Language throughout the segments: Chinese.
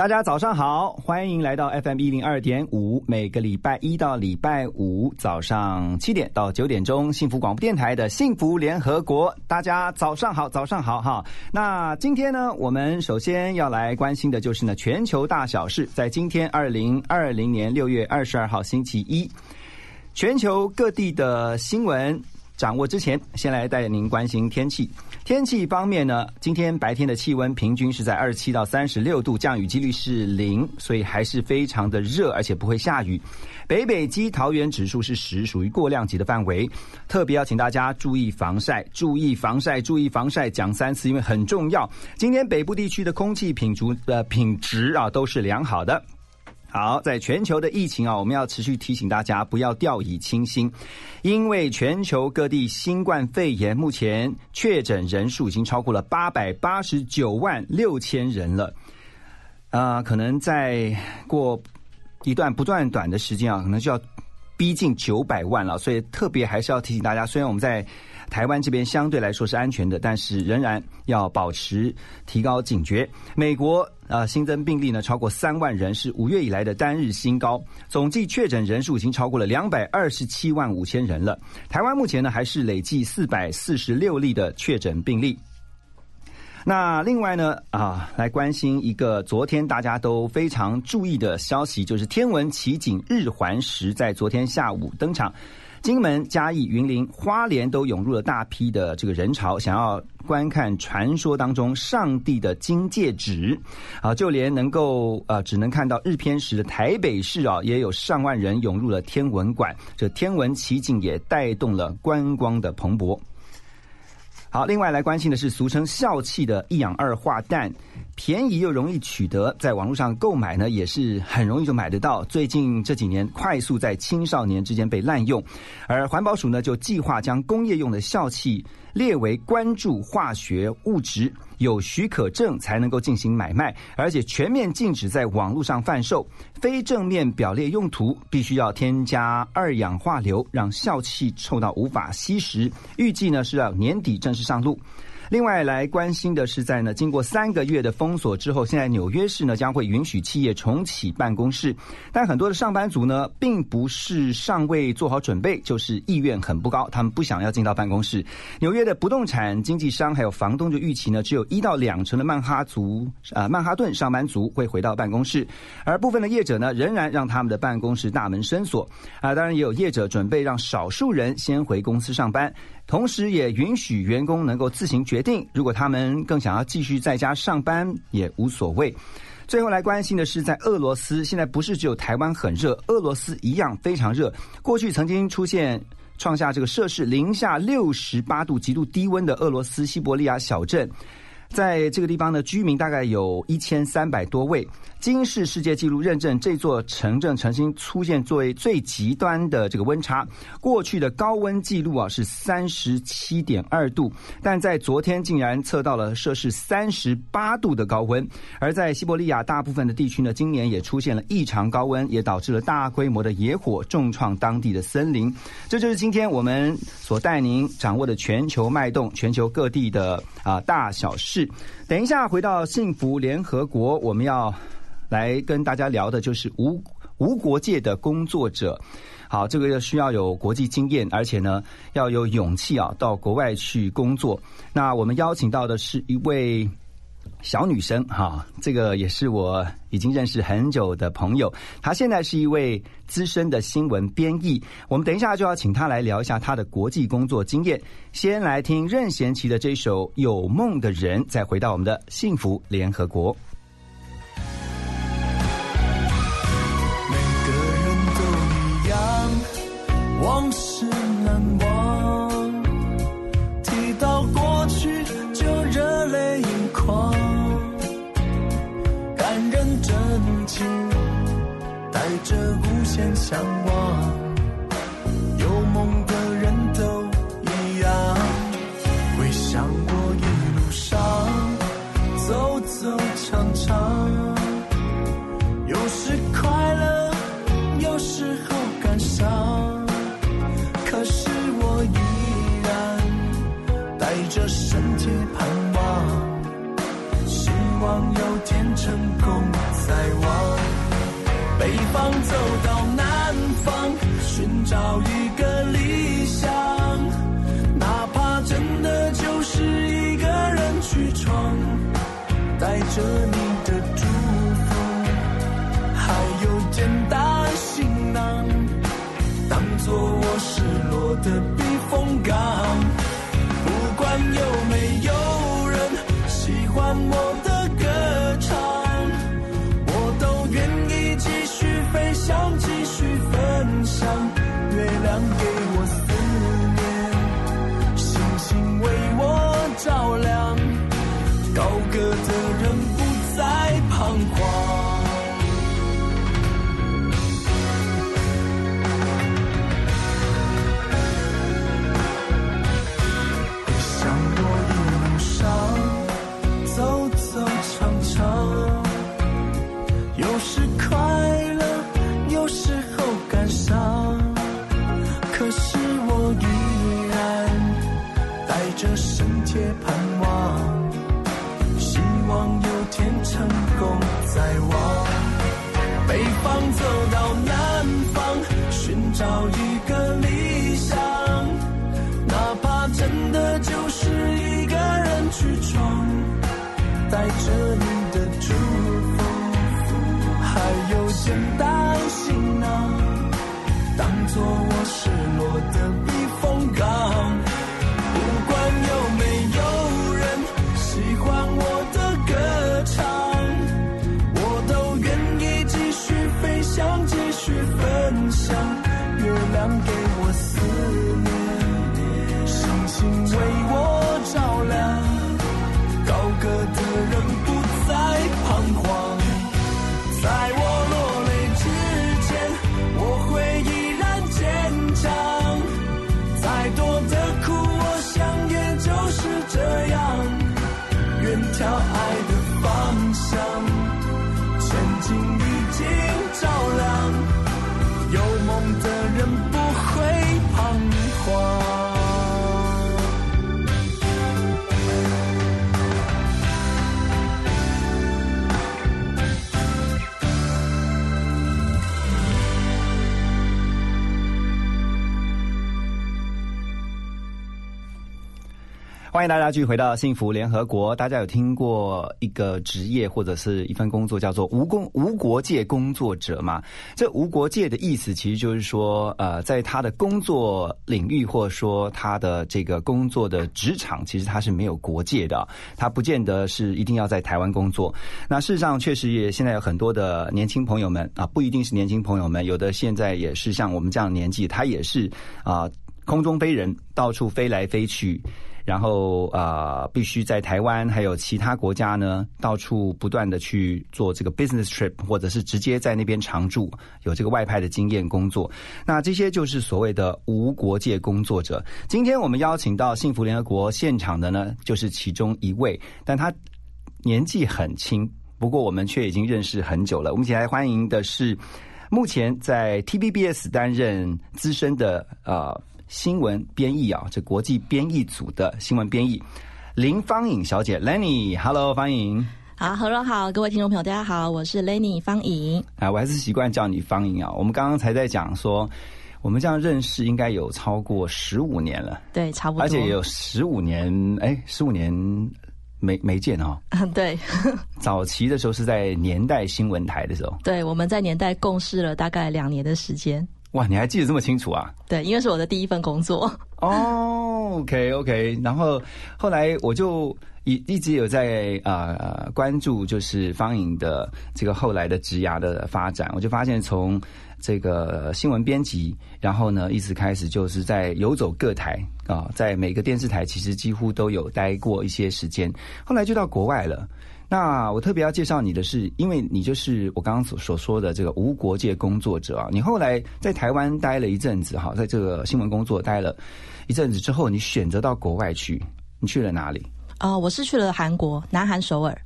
大家早上好，欢迎来到 FM 一零二点五，每个礼拜一到礼拜五早上七点到九点钟，幸福广播电台的幸福联合国，大家早上好，早上好哈。那今天呢，我们首先要来关心的就是呢，全球大小事，在今天二零二零年六月二十二号星期一，全球各地的新闻掌握之前，先来带您关心天气。天气方面呢，今天白天的气温平均是在二十七到三十六度，降雨几率是零，所以还是非常的热，而且不会下雨。北北基桃园指数是十，属于过量级的范围，特别要请大家注意防晒，注意防晒，注意防晒，讲三次，因为很重要。今天北部地区的空气品质的品质啊都是良好的。好，在全球的疫情啊，我们要持续提醒大家不要掉以轻心，因为全球各地新冠肺炎目前确诊人数已经超过了八百八十九万六千人了，啊，可能再过一段不断短的时间啊，可能就要逼近九百万了，所以特别还是要提醒大家，虽然我们在。台湾这边相对来说是安全的，但是仍然要保持提高警觉。美国啊，新增病例呢超过三万人，是五月以来的单日新高，总计确诊人数已经超过了两百二十七万五千人了。台湾目前呢还是累计四百四十六例的确诊病例。那另外呢啊，来关心一个昨天大家都非常注意的消息，就是天文奇景日环食在昨天下午登场。金门、嘉义、云林、花莲都涌入了大批的这个人潮，想要观看传说当中上帝的金戒指。啊，就连能够呃只能看到日偏食的台北市啊，也有上万人涌入了天文馆。这天文奇景也带动了观光的蓬勃。好，另外来关心的是俗称笑气的一氧二化氮。便宜又容易取得，在网络上购买呢，也是很容易就买得到。最近这几年，快速在青少年之间被滥用，而环保署呢，就计划将工业用的笑气列为关注化学物质，有许可证才能够进行买卖，而且全面禁止在网络上贩售。非正面表列用途必须要添加二氧化硫，让笑气臭到无法吸食。预计呢是要年底正式上路。另外来关心的是，在呢经过三个月的封锁之后，现在纽约市呢将会允许企业重启办公室，但很多的上班族呢，并不是尚未做好准备，就是意愿很不高，他们不想要进到办公室。纽约的不动产经纪商还有房东就预期呢，只有一到两成的曼哈族啊曼哈顿上班族会回到办公室，而部分的业者呢，仍然让他们的办公室大门深锁啊，当然也有业者准备让少数人先回公司上班。同时，也允许员工能够自行决定，如果他们更想要继续在家上班，也无所谓。最后来关心的是，在俄罗斯，现在不是只有台湾很热，俄罗斯一样非常热。过去曾经出现创下这个摄氏零下六十八度极度低温的俄罗斯西伯利亚小镇。在这个地方呢，居民大概有一千三百多位。金氏世界纪录认证，这座城镇曾经出现作为最极端的这个温差。过去的高温记录啊是三十七点二度，但在昨天竟然测到了摄氏三十八度的高温。而在西伯利亚大部分的地区呢，今年也出现了异常高温，也导致了大规模的野火，重创当地的森林。这就是今天我们所带您掌握的全球脉动，全球各地的啊大小事。等一下回到幸福联合国，我们要。来跟大家聊的就是无无国界的工作者，好，这个需要有国际经验，而且呢要有勇气啊，到国外去工作。那我们邀请到的是一位小女生哈，这个也是我已经认识很久的朋友，她现在是一位资深的新闻编译。我们等一下就要请她来聊一下她的国际工作经验。先来听任贤齐的这首《有梦的人》，再回到我们的幸福联合国。无找欢迎大家继续回到幸福联合国。大家有听过一个职业或者是一份工作叫做无工无国界工作者吗？这无国界的意思其实就是说，呃，在他的工作领域或者说他的这个工作的职场，其实他是没有国界的，他不见得是一定要在台湾工作。那事实上，确实也现在有很多的年轻朋友们啊，不一定是年轻朋友们，有的现在也是像我们这样年纪，他也是啊、空中飞人，到处飞来飞去。然后啊、呃必须在台湾还有其他国家呢，到处不断的去做这个 business trip，或者是直接在那边常住，有这个外派的经验工作。那这些就是所谓的无国界工作者。今天我们邀请到幸福联合国现场的呢，就是其中一位，但他年纪很轻，不过我们却已经认识很久了。我们一起来欢迎的是目前在 TBBS 担任资深的呃新闻编译啊，这国际编译组的新闻编译林芳颖小姐 Lenny，Hello 芳颖。好，何荣好，各位听众朋友，大家好，我是 Lenny 方颖。啊，我还是习惯叫你芳颖啊。我们刚刚才在讲说，我们这样认识应该有超过十五年了，对，差不多。而且也有十五年，哎，十五年没没见哦。对早期的时候是在年代新闻台的时候，对，我们在年代共事了大概两年的时间。哇，你还记得这么清楚啊？对，因为是我的第一份工作。哦，OK OK，然后后来我就一一直有在呃关注，就是方颖的这个后来的职涯的发展，我就发现从这个新闻编辑，然后呢一直开始就是在游走各台啊，在每个电视台其实几乎都有待过一些时间，后来就到国外了。那我特别要介绍你的是，因为你就是我刚刚所所说的这个无国界工作者啊。你后来在台湾待了一阵子哈，在这个新闻工作待了一阵子之后，你选择到国外去，你去了哪里？呃，我是去了韩国，南韩首尔。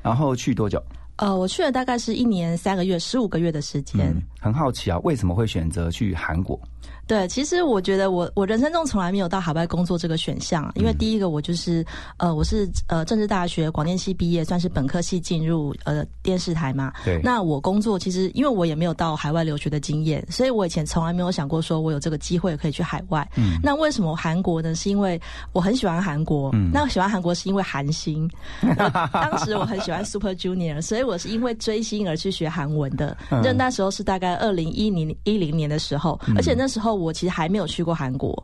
然后去多久？呃，我去了大概是一年三个月，十五个月的时间。很好奇啊，为什么会选择去韩国？对，其实我觉得我我人生中从来没有到海外工作这个选项，因为第一个我就是呃我是呃政治大学广电系毕业，算是本科系进入呃电视台嘛。对。那我工作其实因为我也没有到海外留学的经验，所以我以前从来没有想过说我有这个机会可以去海外。嗯。那为什么韩国呢？是因为我很喜欢韩国。嗯。那喜欢韩国是因为韩星。当时我很喜欢 Super Junior，所以我是因为追星而去学韩文的。那那时候是大概二零一零一零年的时候，而且那时候。我其实还没有去过韩国，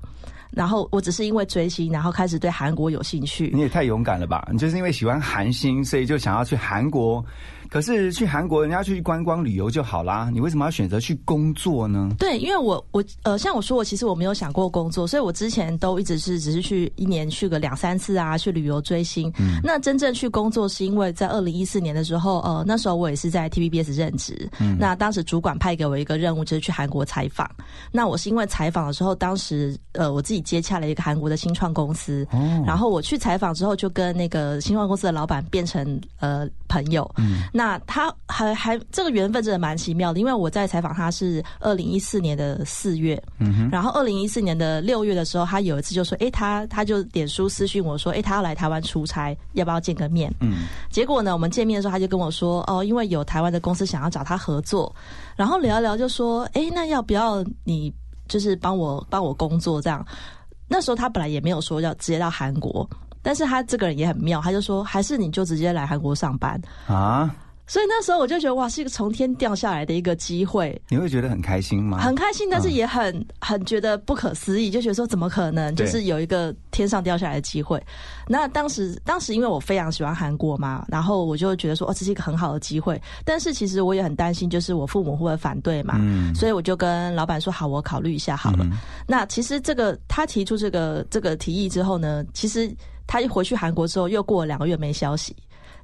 然后我只是因为追星，然后开始对韩国有兴趣。你也太勇敢了吧！你就是因为喜欢韩星，所以就想要去韩国。可是去韩国，人家去观光旅游就好啦，你为什么要选择去工作呢？对，因为我我呃，像我说，我其实我没有想过工作，所以我之前都一直是只是去一年去个两三次啊，去旅游追星。嗯，那真正去工作是因为在二零一四年的时候，呃，那时候我也是在 TVBS 任职。嗯，那当时主管派给我一个任务，就是去韩国采访。那我是因为采访的时候，当时呃，我自己接洽了一个韩国的新创公司。哦，然后我去采访之后，就跟那个新创公司的老板变成呃朋友。嗯，那那他还还这个缘分真的蛮奇妙的，因为我在采访他是二零一四年的四月，嗯哼，然后二零一四年的六月的时候，他有一次就说，哎，他他就点书私讯我说，哎，他要来台湾出差，要不要见个面？嗯，结果呢，我们见面的时候，他就跟我说，哦，因为有台湾的公司想要找他合作，然后聊一聊就说，哎，那要不要你就是帮我帮我工作这样？那时候他本来也没有说要直接到韩国，但是他这个人也很妙，他就说，还是你就直接来韩国上班啊。所以那时候我就觉得哇，是一个从天掉下来的一个机会。你会觉得很开心吗？很开心，但是也很很觉得不可思议，就觉得说怎么可能，就是有一个天上掉下来的机会。那当时当时因为我非常喜欢韩国嘛，然后我就觉得说哦，这是一个很好的机会。但是其实我也很担心，就是我父母会不会反对嘛？嗯。所以我就跟老板说好，我考虑一下好了。那其实这个他提出这个这个提议之后呢，其实他一回去韩国之后，又过了两个月没消息。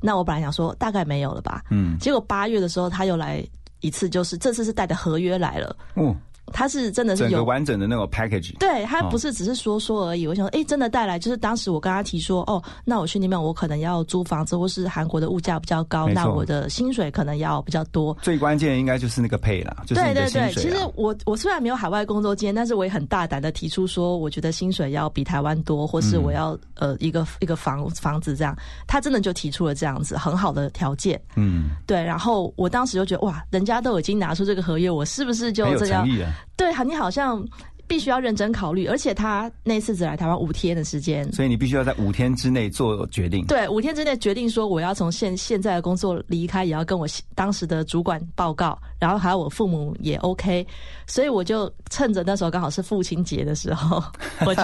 那我本来想说大概没有了吧，嗯，结果八月的时候他又来一次，就是这次是带着合约来了，嗯。他是真的是有完整的那个 package，对他不是只是说说而已。我想说，哎，真的带来就是当时我跟他提说，哦，那我去那边我可能要租房子，或是韩国的物价比较高，那我的薪水可能要比较多。最关键应该就是那个配了，就是对对对，其实我我虽然没有海外工作经验，但是我也很大胆的提出说，我觉得薪水要比台湾多，或是我要呃一个一个房房子这样。他真的就提出了这样子很好的条件，嗯，对。然后我当时就觉得哇，人家都已经拿出这个合约，我是不是就这样？对，你好像必须要认真考虑，而且他那次只来台湾五天的时间，所以你必须要在五天之内做决定。对，五天之内决定说我要从现现在的工作离开，也要跟我当时的主管报告，然后还有我父母也 OK，所以我就趁着那时候刚好是父亲节的时候，我就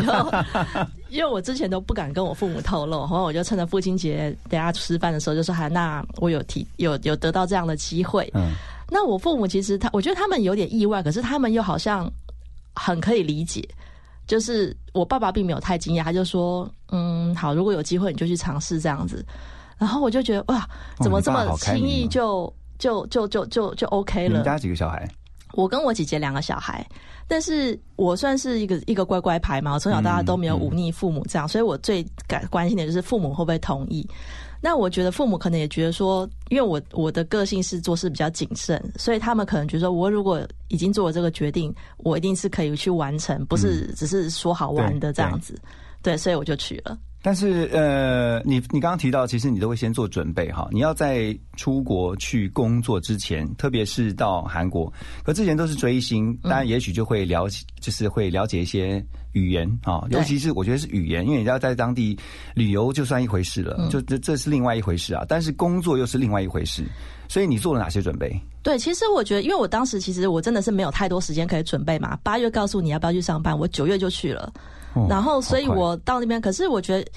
因为我之前都不敢跟我父母透露，然后我就趁着父亲节大家吃饭的时候就说：“哈，那我有提有有得到这样的机会。”嗯。那我父母其实他，我觉得他们有点意外，可是他们又好像很可以理解。就是我爸爸并没有太惊讶，他就说：“嗯，好，如果有机会你就去尝试这样子。”然后我就觉得哇，怎么这么轻易就就就就就就 OK 了？你家几个小孩？我跟我姐姐两个小孩，但是我算是一个一个乖乖牌嘛，我从小到大都没有忤逆父母这样，所以我最感关心的就是父母会不会同意。那我觉得父母可能也觉得说，因为我我的个性是做事比较谨慎，所以他们可能觉得我如果已经做了这个决定，我一定是可以去完成，不是只是说好玩的这样子。对，所以我就去了。但是呃，你你刚刚提到，其实你都会先做准备哈。你要在出国去工作之前，特别是到韩国，可之前都是追星，当然也许就会了解，就是会了解一些语言啊，尤其是我觉得是语言，因为你要在当地旅游就算一回事了，就这这是另外一回事啊。但是工作又是另外一回事，所以你做了哪些准备？对，其实我觉得，因为我当时其实我真的是没有太多时间可以准备嘛。八月告诉你要不要去上班，我九月就去了。然后，所以我到那边，可是我觉得，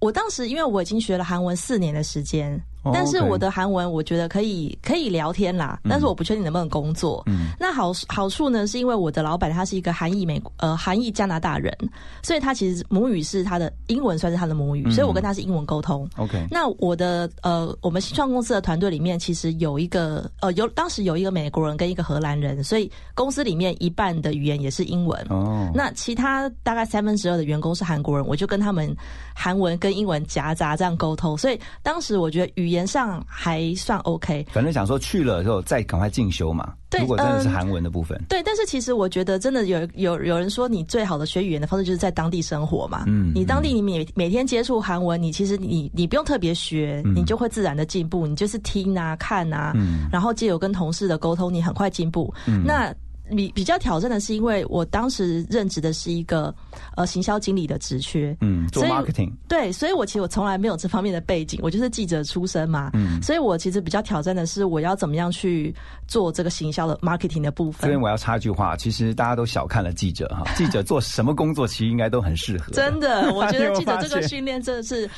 我当时因为我已经学了韩文四年的时间。但是我的韩文我觉得可以可以聊天啦，但是我不确定能不能工作。嗯那好好处呢，是因为我的老板他是一个韩裔美呃韩裔加拿大人，所以他其实母语是他的英文算是他的母语，所以我跟他是英文沟通。OK，那我的呃我们新创公司的团队里面其实有一个呃有当时有一个美国人跟一个荷兰人，所以公司里面一半的语言也是英文。哦，那其他大概三分之二的员工是韩国人，我就跟他们韩文跟英文夹杂这样沟通，所以当时我觉得语言上还算 OK。反正想说去了之后再赶快进修嘛。对如果真的是嗯韩文的部分，对，但是其实我觉得真的有有有人说，你最好的学语言的方式就是在当地生活嘛。嗯你当地你每每天接触韩文，你其实你你不用特别学，嗯你就会自然的进步。你就是听啊看啊，嗯然后借由跟同事的沟通，你很快进步。那比比较挑战的是，因为我当时任职的是一个呃行销经理的职缺，嗯，做 marketing，对，所以我其实我从来没有这方面的背景，我就是记者出身嘛，嗯所以我其实比较挑战的是我要怎么样去做这个行销的 marketing 的部分这边。我要插一句话，其实大家都小看了记者哈，记者做什么工作其实应该都很适合。真的，我觉得 记者这个训练真的是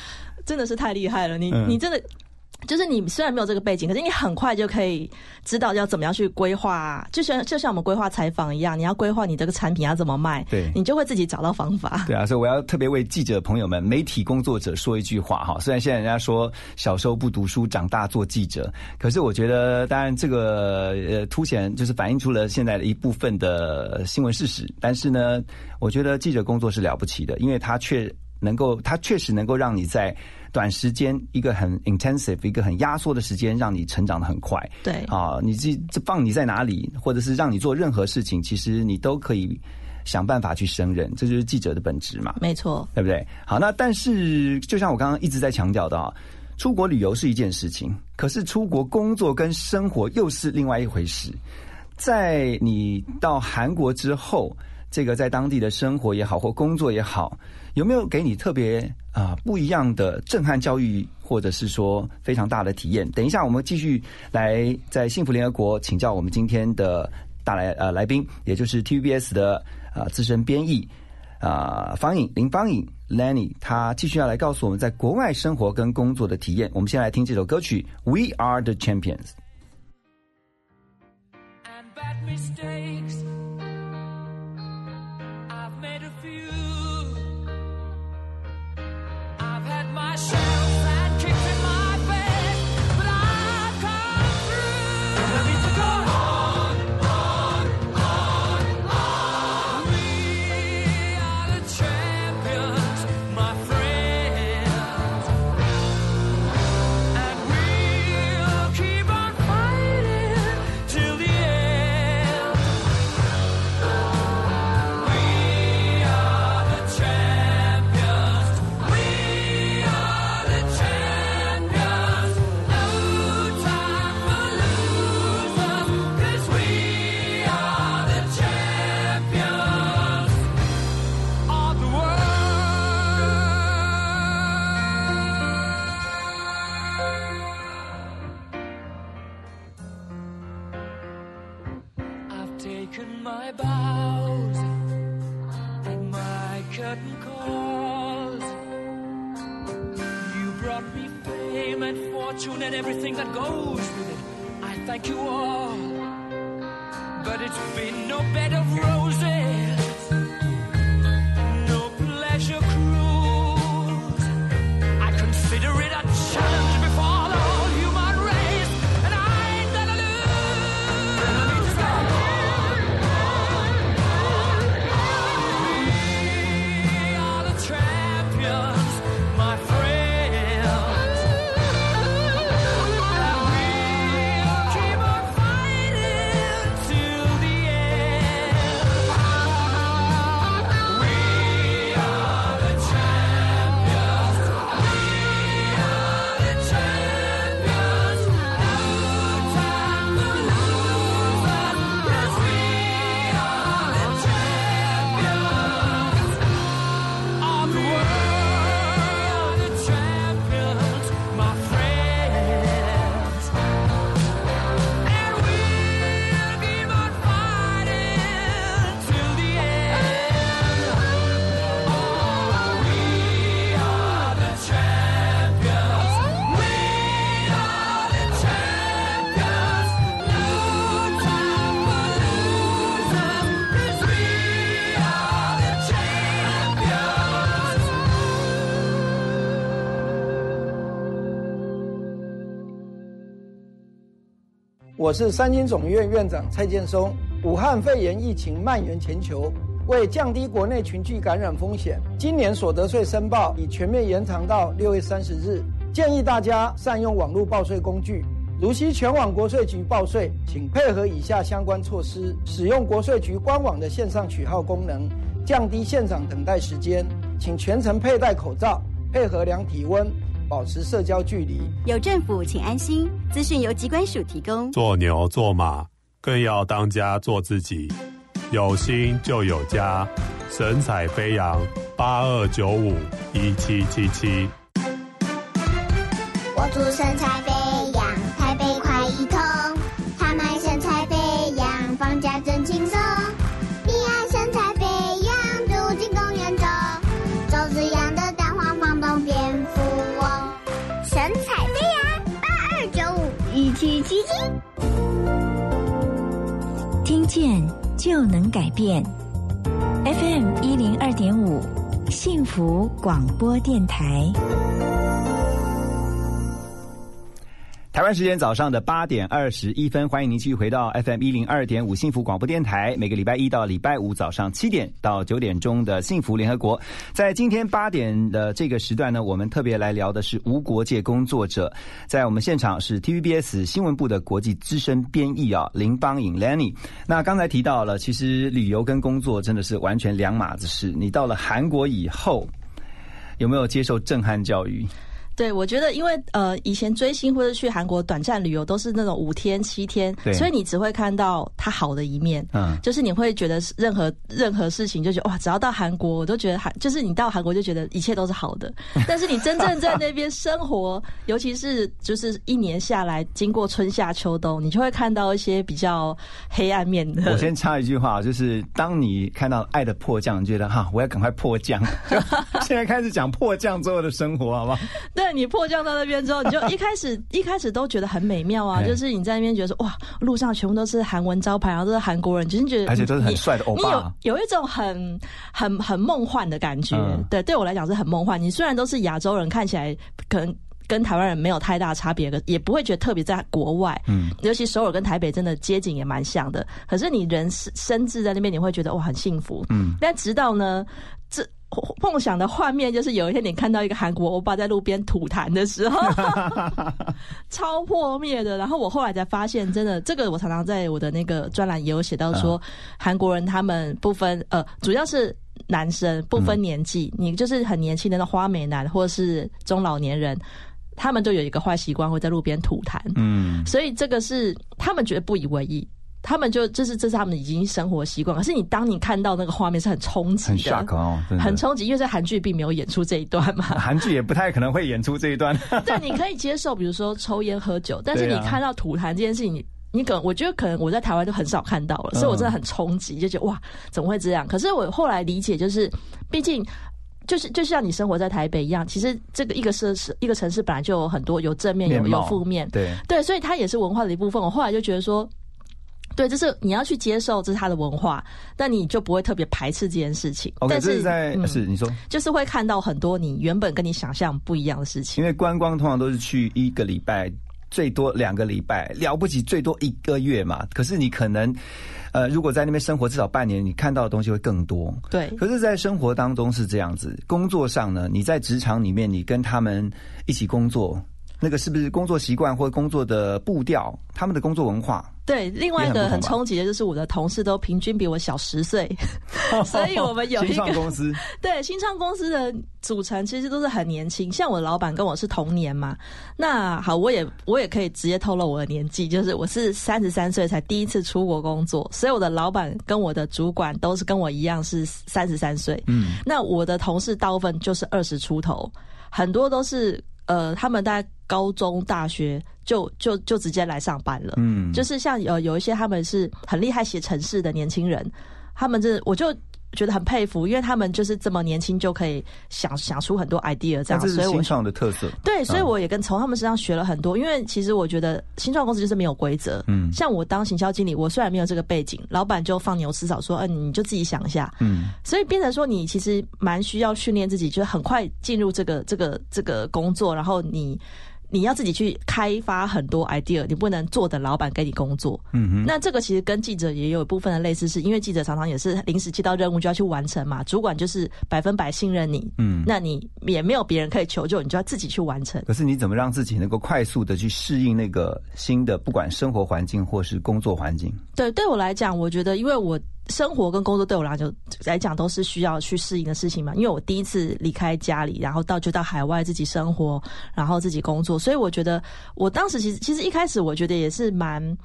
真的是太厉害了。你、嗯你真的。就是你虽然没有这个背景，可是你很快就可以知道要怎么样去规划，就像就像我们规划采访一样，你要规划你这个产品要怎么卖，对你就会自己找到方法。对啊，所以我要特别为记者朋友们、媒体工作者说一句话哈。虽然现在人家说小时候不读书，长大做记者，可是我觉得，当然这个呃凸显就是反映出了现在的一部分的新闻事实。但是呢，我觉得记者工作是了不起的，因为他确能够，它确实能够让你在短时间一个很 intensive、一个很压缩的时间，让你成长的很快。对，啊，你这这放你在哪里，或者是让你做任何事情，其实你都可以想办法去胜任，这就是记者的本质嘛，没错，对不对？好，那但是就像我刚刚一直在强调的啊，出国旅游是一件事情，可是出国工作跟生活又是另外一回事。在你到韩国之后，这个在当地的生活也好，或工作也好，有没有给你特别啊、不一样的震撼教育，或者是说非常大的体验？等一下，我们继续来在幸福联合国请教我们今天的大来呃来宾，也就是 TVBS 的啊、资深编译啊、方颖林方颖 Lenny，他继续要来告诉我们在国外生活跟工作的体验。我们先来听这首歌曲《We Are the Champions》。and bad mistakes. 是三军总医院院长蔡建松。武汉肺炎疫情蔓延全球，为降低国内群聚感染风险，今年所得税申报已全面延长到六月三十日。建议大家善用网络报税工具。如需全网国税局报税，请配合以下相关措施：使用国税局官网的线上取号功能，降低现场等待时间。请全程佩戴口罩，配合量体温，保持社交距离。有政府，请安心。资讯由机关署提供。做牛做马，更要当家做自己。有心就有家，神采飞扬。八二九五一七七七。我祝神采飞五一七七七。听见就能改变。FM 一零二点五，幸福广播电台。台湾时间早上的八点二十一分，欢迎您继续回到 FM 一零二点五幸福广播电台。每个礼拜一到礼拜五早上七点到九点钟的幸福联合国，在今天八点的这个时段呢，我们特别来聊的是无国界工作者。在我们现场是 TVBS 新闻部的国际资深编译啊林邦颖 Lenny。那刚才提到了，其实旅游跟工作真的是完全两码子事。你到了韩国以后，有没有接受震撼教育？对，我觉得因为呃，以前追星或者去韩国短暂旅游都是那种五天七天，所以你只会看到他好的一面，嗯，就是你会觉得任何任何事情就觉得哇，只要到韩国我都觉得韩，就是你到韩国就觉得一切都是好的，但是你真正在那边生活，尤其是就是一年下来经过春夏秋冬，你就会看到一些比较黑暗面的。我先插一句话，就是当你看到爱的迫降，觉得哈，我要赶快迫降，现在开始讲迫降之后的生活，好不好？对你迫降到那边之后，你就 一开始一开始都觉得很美妙啊，就是你在那边觉得说哇，路上全部都是韩文招牌，然后都是韩国人，就是觉得而且都是很帅的欧巴，你有有一种很很很梦幻的感觉。对，对我来讲是很梦幻。你虽然都是亚洲人，看起来可能跟台湾人没有太大差别，也不会觉得特别在国外。嗯，尤其首尔跟台北真的街景也蛮像的。可是你人身置在那边，你会觉得哇很幸福。嗯，但直到呢这。梦想的画面就是有一天你看到一个韩国欧巴在路边吐痰的时候，超破灭的。然后我后来才发现，真的这个我常常在我的那个专栏也有写到说，韩国人他们不分呃，主要是男生不分年纪，你就是很年轻的那花美男或者是中老年人，他们都有一个坏习惯会在路边吐痰。嗯，所以这个是他们觉得不以为意。他们就这是这是他们已经生活习惯，可是你当你看到那个画面是很冲击的，很哦，很冲击，因为在韩剧并没有演出这一段嘛，韩剧也不太可能会演出这一段。对，你可以接受，比如说抽烟喝酒，但是你看到吐痰这件事情，你你可能我觉得可能我在台湾就很少看到了，所以我真的很冲击，就觉得哇，怎么会这样？可是我后来理解，就是毕竟就是就像你生活在台北一样，其实这个一个设施一个城市本来就有很多有正面有有负面，对对，所以它也是文化的一部分。我后来就觉得说。对，就是你要去接受这是他的文化，但你就不会特别排斥这件事情。但是在是你说，就是会看到很多你原本跟你想象不一样的事情。因为观光通常都是去一个礼拜，最多两个礼拜，了不起最多一个月嘛。可是你可能，呃，如果在那边生活至少半年，你看到的东西会更多。对。可是，在生活当中是这样子，工作上呢，你在职场里面，你跟他们一起工作。那个是不是工作习惯或工作的步调？他们的工作文化？对，另外一个很冲击的就是我的同事都平均比我小十岁，所以我们有一个公司。对，新创公司的组成其实都是很年轻，像我的老板跟我是同年嘛。那好，我也我也可以直接透露我的年纪，就是我是三十三岁才第一次出国工作，所以我的老板跟我的主管都是跟我一样是三十三岁。嗯，那我的同事大部分就是二十出头，很多都是。呃，他们在高中、大学就就就直接来上班了。嗯，就是像呃有一些他们是很厉害写城市的年轻人，他们这我就。觉得很佩服，因为他们就是这么年轻就可以想想出很多 idea 这样，所以新创的特色。对，所以我也跟从他们身上学了很多。因为其实我觉得新创公司就是没有规则。嗯，像我当行销经理，我虽然没有这个背景，老板就放牛吃草，说，嗯，你就自己想一下。嗯，所以变成说，你其实蛮需要训练自己，就是很快进入这个这个这个工作，然后你。你要自己去开发很多 idea，你不能坐等老板给你工作。嗯哼，那这个其实跟记者也有一部分的类似，是因为记者常常也是临时接到任务就要去完成嘛，主管就是百分百信任你，嗯那你也没有别人可以求救，你就要自己去完成。可是你怎么让自己能够快速的去适应那个新的，不管生活环境或是工作环境？对，对我来讲，我觉得因为我生活跟工作对我来讲来讲都是需要去适应的事情嘛。因为我第一次离开家里，然后到就到海外自己生活，然后自己工作，所以我觉得我当时其实其实一开始我觉得也是蛮。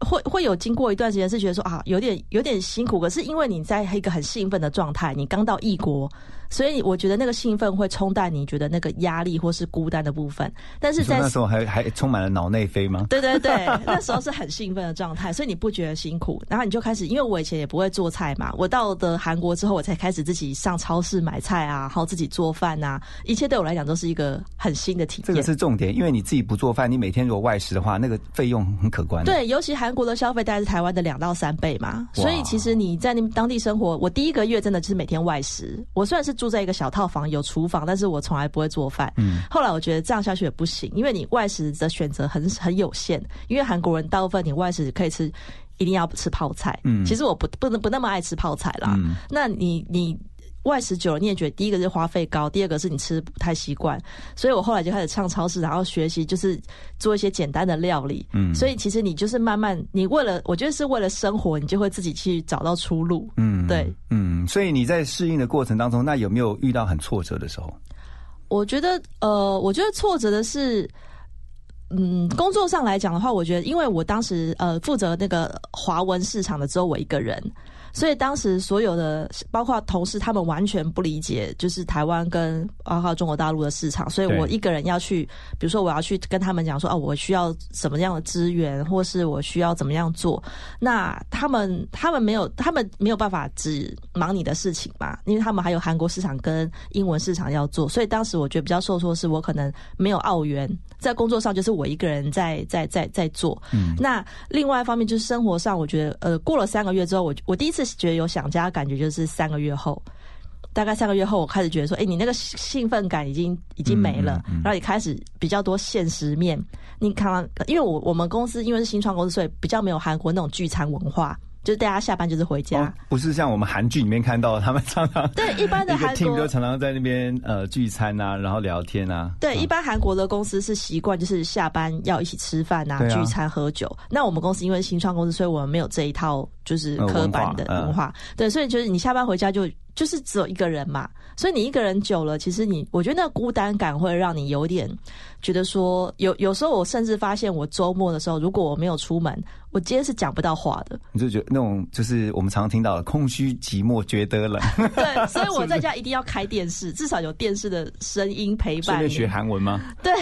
会会有经过一段时间是觉得说啊有点有点辛苦，可是因为你在一个很兴奋的状态，你刚到异国，所以我觉得那个兴奋会冲淡你觉得那个压力或是孤单的部分。但是在那时候还还充满了脑内啡吗？对对对，那时候是很兴奋的状态，所以你不觉得辛苦，然后你就开始，因为我以前也不会做菜嘛，我到的韩国之后，我才开始自己上超市买菜啊，然后自己做饭啊，一切对我来讲都是一个很新的体验这个。是重点，因为你自己不做饭，你每天如果外食的话，那个费用很可观。，对，尤其韩国的消费大概是台湾的两到三倍嘛，所以其实你在那当地生活，我第一个月真的就是每天外食。我虽然是住在一个小套房，有厨房，但是我从来不会做饭。嗯，后来我觉得这样下去也不行，因为你外食的选择很很有限，因为韩国人大部分你外食可以吃，一定要吃泡菜。嗯其实我不不能不那么爱吃泡菜啦。那你你。外食久了，你也觉得第一个是花费高，第二个是你吃不太习惯，所以我后来就开始上超市，然后学习就是做一些简单的料理。嗯所以其实你就是慢慢，你为了我觉得是为了生活，你就会自己去找到出路。嗯，对，嗯，所以你在适应的过程当中，那有没有遇到很挫折的时候？我觉得呃，我觉得挫折的是。嗯，工作上来讲的话，我觉得，因为我当时呃负责那个华文市场的只有我一个人，所以当时所有的包括同事，他们完全不理解，就是台湾跟包括中国大陆的市场，所以我一个人要去，比如说我要去跟他们讲说，哦，我需要什么样的资源，或是我需要怎么样做，那他们他们没有，他们没有办法只忙你的事情嘛，因为他们还有韩国市场跟英文市场要做，所以当时我觉得比较受挫是我可能没有澳元，在工作上就是我一个人在在在在做。嗯。那另外一方面就是生活上，我觉得呃过了三个月之后，我我第一次觉得有想家的感觉就是三个月后。大概三个月后，我开始觉得说，哎、你那个兴奋感已经已经没了，嗯嗯嗯然后也开始比较多现实面。你看，因为我我们公司因为是新创公司，所以比较没有韩国那种聚餐文化，就是大家下班就是回家。哦，不是像我们韩剧里面看到的，他们常常对一般的 韩国就常常在那边呃聚餐啊，然后聊天啊。对，嗯一般韩国的公司是习惯就是下班要一起吃饭啊、啊聚餐、喝酒。那我们公司因为新创公司，所以我们没有这一套就是呃刻板的文化嗯文化。对，所以就是你下班回家就就是只有一个人嘛，所以你一个人久了，其实你我觉得那个孤单感会让你有点觉得说，有有时候我甚至发现我周末的时候，如果我没有出门，我今天是讲不到话的。你就觉得那种就是我们常常听到的空虚、寂寞、觉得冷，对，所以我在家一定要开电视，至少有电视的声音陪伴你。学韩文吗？对，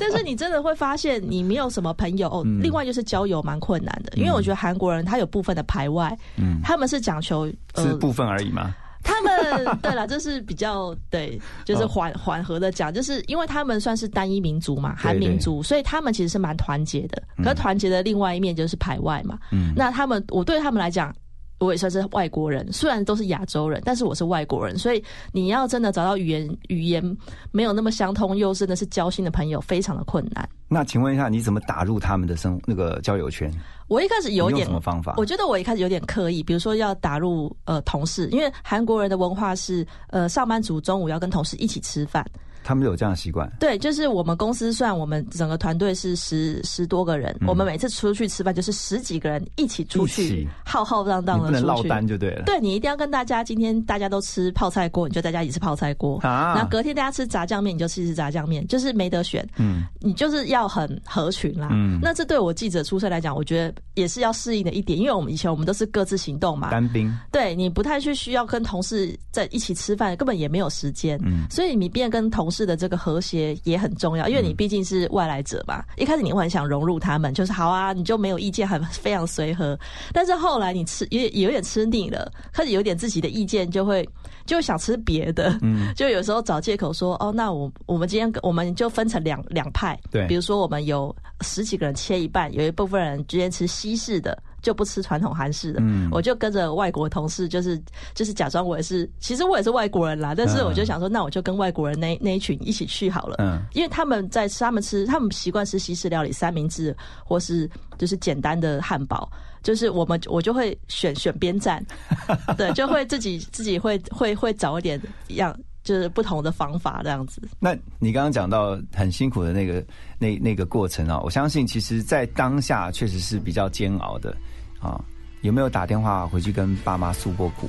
但是你真的会发现你没有什么朋友。另外就是交友蛮困难的，因为我觉得韩国人他有部分的排外，嗯，他们是讲求呃，是部分而已嘛。他们对了，这是比较对，就是哦缓缓和的讲，就是因为他们算是单一民族嘛，韩民族，所以他们其实是蛮团结的。可是团结的另外一面就是排外嘛。嗯，那他们，我对他们来讲，我也算是外国人，虽然都是亚洲人，但是我是外国人，所以你要真的找到语言语言没有那么相通，又真的是交心的朋友，非常的困难。那请问一下，你怎么打入他们的生那个交友圈？我一开始有点什么方法？我觉得我一开始有点刻意，比如说要打入呃同事，因为韩国人的文化是呃上班族中午要跟同事一起吃饭，他们有这样的习惯。对，就是我们公司算我们整个团队是十十多个人，我们每次出去吃饭就是十几个人一起出去，浩浩荡荡的出不能落去。单就对了。对你一定要跟大家，今天大家都吃泡菜锅，你就大家一起吃泡菜锅。啊然后隔天大家吃炸酱面，你就吃吃炸酱面，就是没得选。嗯你就是要很合群啦。嗯那这对我记者出身来讲，我觉得也是要适应的一点，因为我们以前我们都是各自行动嘛。单兵。对你不太去需要跟同事在一起吃饭，根本也没有时间。嗯所以你变跟同事的这个和谐也很重要，因为你毕竟是外来者嘛。一开始你会很想融入他们，就是好啊，你就没有意见，很非常随和。但是后来你吃也也有点吃腻了，开始有点自己的意见，就会就会想吃别的。嗯，就有时候找借口说，哦，那我我们今天我们就分成两两派，对比如说我们有十几个人切一半，有一部分人今天吃西式的，就不吃传统韩式的，嗯。我就跟着外国同事，就是就是假装我也是，其实我也是外国人啦，但是我就想说，那我就跟外国人那那一群一起去好了，嗯。因为他们在吃，他们吃，他们习惯吃西式料理，三明治或是就是简单的汉堡，就是我们我就会选选边站，对，就会自己自己会会会找一点样，就是不同的方法这样子。那你刚刚讲到很辛苦的那个那那个过程啊，我相信其实在当下确实是比较煎熬的啊。有没有打电话回去跟爸妈诉过苦？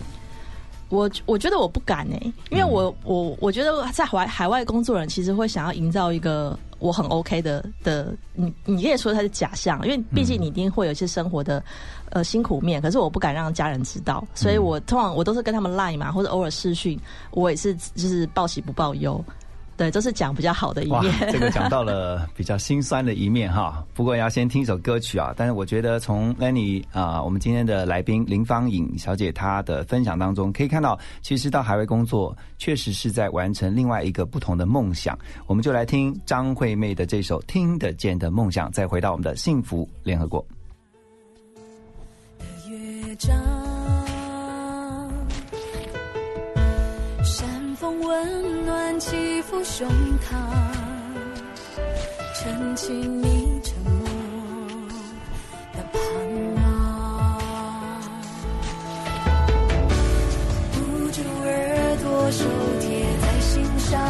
我我觉得我不敢哎、因为我我我觉得在海海外工作人其实会想要营造一个我很 OK 的的，你你可以说它是假象，因为毕竟你一定会有一些生活的呃辛苦面，可是我不敢让家人知道，所以我通常我都是跟他们 line 嘛，或者偶尔视讯，我也是就是报喜不报忧，对，都是讲比较好的一哇面。，这个讲到了比较心酸的一面哈。不过要先听一首歌曲啊。但是我觉得从 Lenny 啊、我们今天的来宾林芳颖小姐她的分享当中，可以看到，其实到海外工作确实是在完成另外一个不同的梦想。我们就来听张惠妹的这首《听得见的梦想》，再回到我们的幸福联合国。乐温暖起伏胸膛，撑起你沉默的盼望，捂住耳朵，手贴在心上，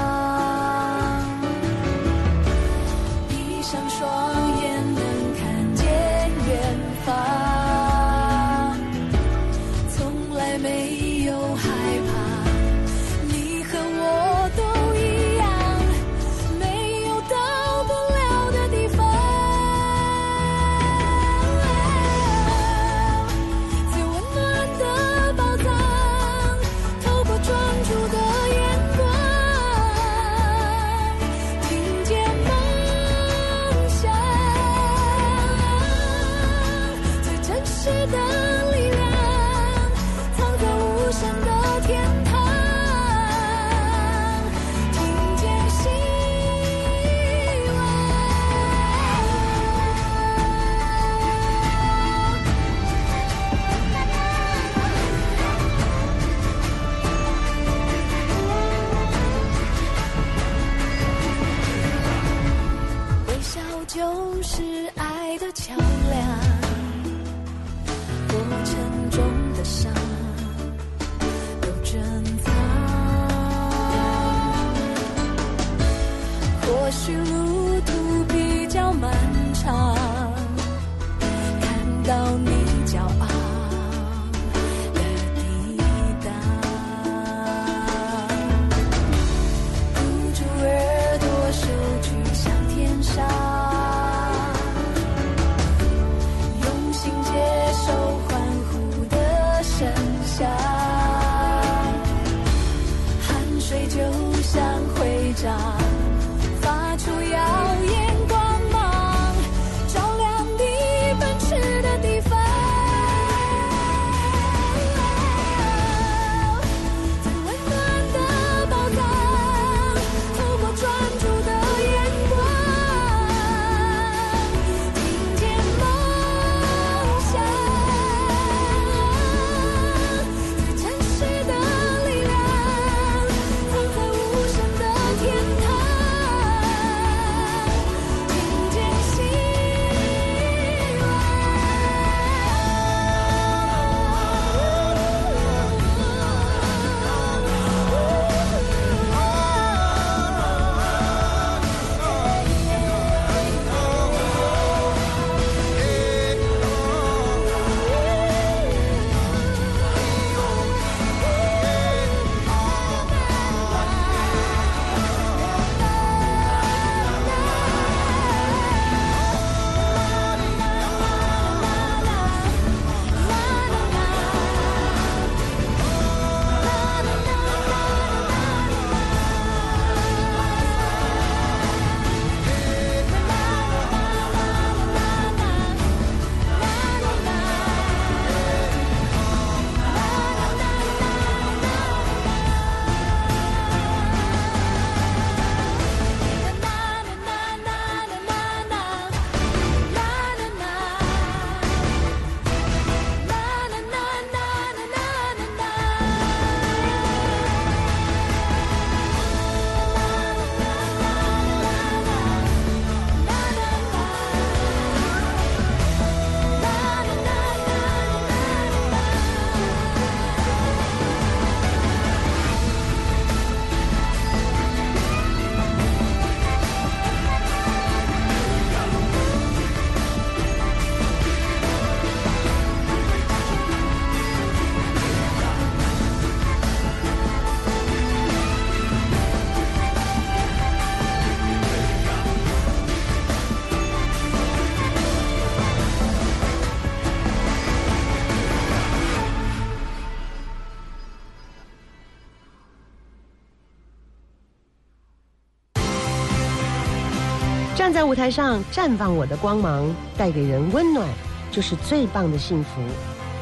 在舞台上绽放我的光芒，带给人温暖，就是最棒的幸福。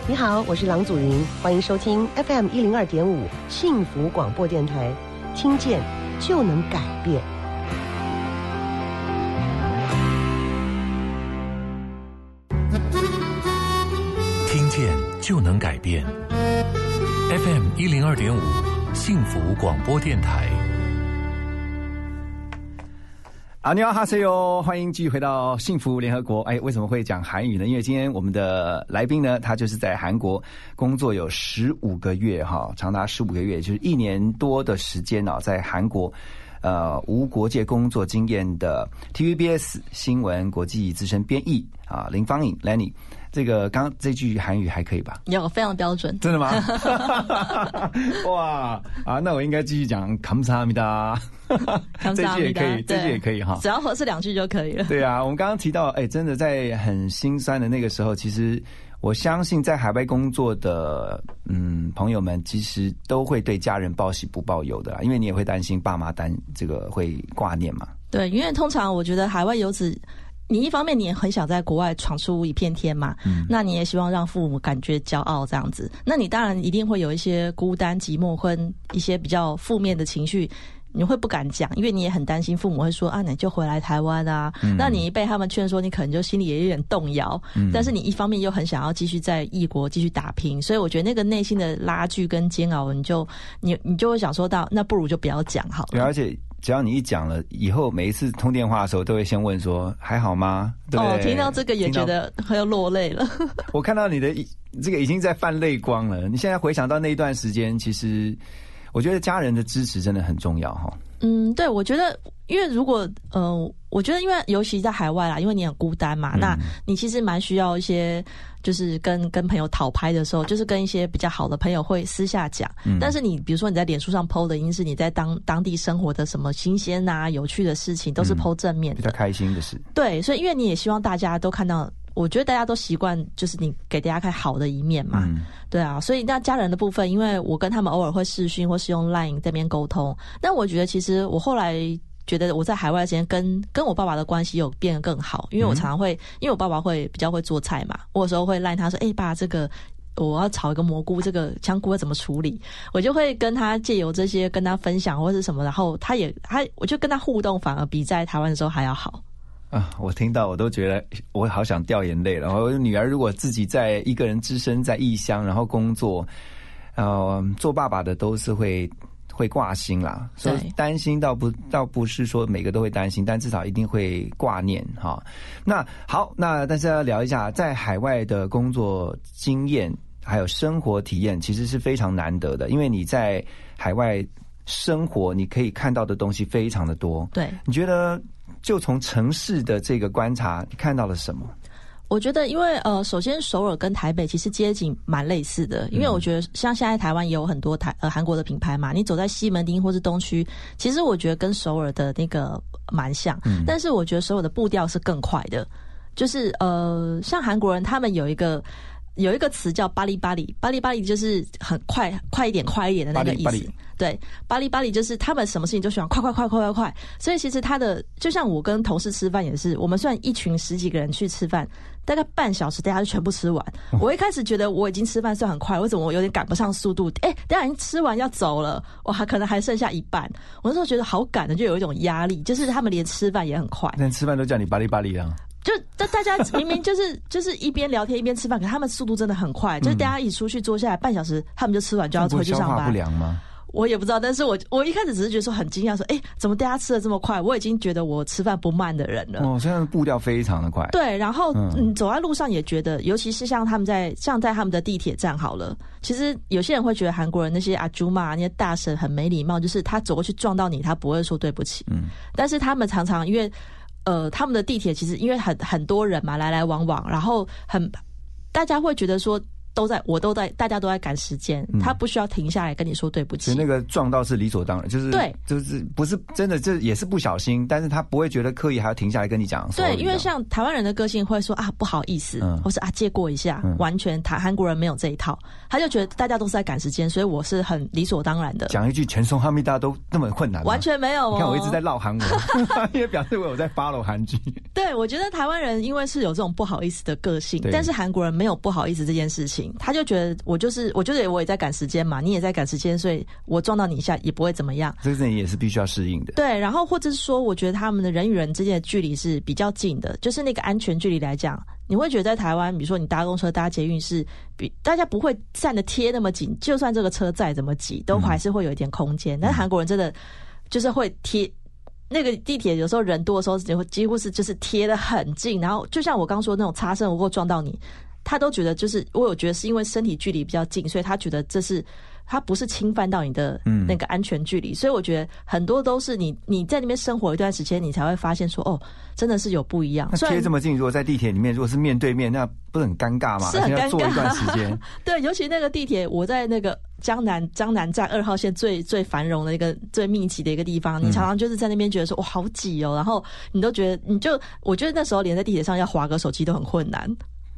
你好，我是郎祖云，欢迎收听 FM 一零二点五幸福广播电台，听见就能改变。听见就能改变。FM 一零二点五幸福广播电台。好，你好，哈塞哟，欢迎继续回到幸福联合国。哎，为什么会讲韩语呢？因为今天我们的来宾呢，他就是在韩国工作有十五个月哈，长达十五个月，就是一年多的时间呢，在韩国呃无国界工作经验的 TVBS 新闻国际资深编译啊林芳颖 Lenny。这个刚这句韩语还可以吧？有非常标准，真的吗？哇啊，那我应该继续讲감사합니다。这句也可以，这句也可以哈，只要合适两句就可以了。对啊，我们刚刚提到，哎，真的在很心酸的那个时候，其实 我相信在海外工作的嗯朋友们，其实都会对家人报喜不报忧的啦，因为你也会担心爸妈担这个会挂念嘛。对，因为通常我觉得海外游子。你一方面你也很想在国外闯出一片天嘛，那你也希望让父母感觉骄傲这样子，那你当然一定会有一些孤单寂寞跟一些比较负面的情绪，你会不敢讲，因为你也很担心父母会说啊，你就回来台湾啊，那你一被他们劝说，你可能就心里也有点动摇，但是你一方面又很想要继续在异国继续打拼，所以我觉得那个内心的拉锯跟煎熬，你就你你就会想说到，那不如就不要讲好了。对，而且。只要你一讲了，以后每一次通电话的时候，都会先问说还好吗？哦，听到这个也觉得快要落泪了。我看到你的这个已经在泛泪光了。你现在回想到那一段时间，其实我觉得家人的支持真的很重要哈。嗯，对，我觉得，因为如果呃，我觉得，因为尤其在海外啦，因为你很孤单嘛，那你其实蛮需要一些，就是跟跟朋友讨拍的时候，就是跟一些比较好的朋友会私下讲。但是你比如说你在脸书上 PO 的，一定是你在当当地生活的什么新鲜啊、有趣的事情，都是 PO 正面的，比较开心的事。对，所以因为你也希望大家都看到。我觉得大家都习惯，就是你给大家看好的一面嘛，对啊，所以那家人的部分，因为我跟他们偶尔会视讯或是用 Line 这边沟通，但我觉得其实我后来觉得我在海外时间跟跟我爸爸的关系有变得更好，因为我常常会，因为我爸爸会比较会做菜嘛，我有时候会赖他说，哎爸，这个我要炒一个蘑菇，这个香菇要怎么处理，我就会跟他借由这些跟他分享或是什么，然后他也他我就跟他互动，反而比在台湾的时候还要好。啊，我听到我都觉得我好想掉眼泪了。我女儿如果自己在一个人只身在异乡，然后工作，呃，做爸爸的都是会会挂心啦。所以担心倒不倒不是说每个都会担心，但至少一定会挂念哈。那好，那但是要聊一下在海外的工作经验还有生活体验，其实是非常难得的，因为你在海外生活，你可以看到的东西非常的多。对，你觉得？就从城市的这个观察，你看到了什么？我觉得，因为呃，首先首尔跟台北其实街景蛮类似的，因为我觉得像现在台湾也有很多台呃韩国的品牌嘛，你走在西门町或是东区，其实我觉得跟首尔的那个蛮像，但是我觉得首尔的步调是更快的，就是呃，像韩国人他们有一个。有一个词叫“巴黎巴黎”，巴黎巴黎就是很快快一点快一点的那个意思。对，巴黎巴黎就是他们什么事情都喜欢快快快快快快。所以其实他的就像我跟同事吃饭也是，我们算一群十几个人去吃饭，大概半小时大家就全部吃完。我一开始觉得我已经吃饭算很快，为什么我有点赶不上速度？哎，大家已经吃完要走了，我还可能还剩下一半。我那时候觉得好赶的，就有一种压力，就是他们连吃饭也很快。连吃饭都叫你巴黎巴黎啊？就大大家明明就是就是一边聊天一边吃饭，可他们速度真的很快，就是大家一起出去坐下来半小时，他们就吃完就要回去上班。不良吗？我也不知道，但是我我一开始只是觉得说很惊讶，说哎，怎么大家吃的这么快？我已经觉得我吃饭不慢的人了。哦，现在步调非常的快。对，然后嗯，走在路上也觉得，尤其是像他们在像在他们的地铁站好了，其实有些人会觉得韩国人那些阿朱嘛那些大神很没礼貌，就是他走过去撞到你，他不会说对不起。嗯，但是他们常常因为。呃，他们的地铁其实因为很很多人嘛，来来往往，然后很大家会觉得说，都在，我都在，大家都在赶时间，嗯。他不需要停下来跟你说对不起。那个撞到是理所当然，就是对。就是不是真的，这也是不小心，但是他不会觉得刻意还要停下来跟你讲对，因为像台湾人的个性会说啊不好意思，嗯。或是啊借过一下，嗯。完全台韩国人没有这一套，他就觉得大家都是在赶时间，所以我是很理所当然的，讲一句全松哈密达都那么困难，完全没有、哦。你看我一直在唠韩文，也表示我有在 follow 韩剧。对，我觉得台湾人因为是有这种不好意思的个性，但是韩国人没有不好意思这件事情，他就觉得我就是，我就得我也在赶时间嘛，你也在赶时间，所以我撞到你一下也不会怎么样。这个人也是必须要适应的。对，然后或者是说，我觉得他们的人与人之间的距离是比较近的，就是那个安全距离来讲，你会觉得在台湾，比如说你搭公车、搭捷运是比大家不会站的贴那么紧，就算这个车再怎么挤，都还是会有一点空间。但是韩国人真的就是会贴。那个地铁有时候人多的时候，几乎几乎是就是贴的很近，然后就像我刚说的那种擦身而过撞到你，他都觉得就是我有觉得是因为身体距离比较近，所以他觉得这是他不是侵犯到你的嗯那个安全距离，所以我觉得很多都是你你在那边生活一段时间，你才会发现说哦，真的是有不一样。那贴这么近，如果在地铁里面，如果是面对面，那不是很尴尬吗？是很尴坐一段时尬间。对，尤其那个地铁，我在那个江南江南站二号线最最繁荣的一个最密集的一个地方，你嗯常常就是在那边觉得说哇好挤哦，然后你都觉得你就我觉得那时候连在地铁上要划个手机都很困难。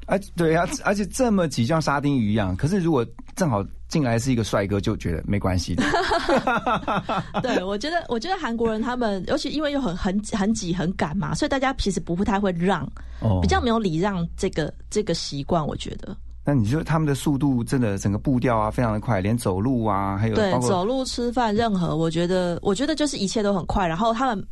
而对啊，而且这么挤，像沙丁鱼一样。可是如果正好进来是一个帅哥，就觉得没关系的。对，我觉得，我觉得韩国人他们，尤其因为又很很很挤很赶嘛，所以大家其实不太会让，哦比较没有礼让这个这个习惯。我觉得，那你说他们的速度真的整个步调啊，非常的快，连走路啊，还有对走路、吃饭，任何，我觉得，我觉得就是一切都很快。然后他们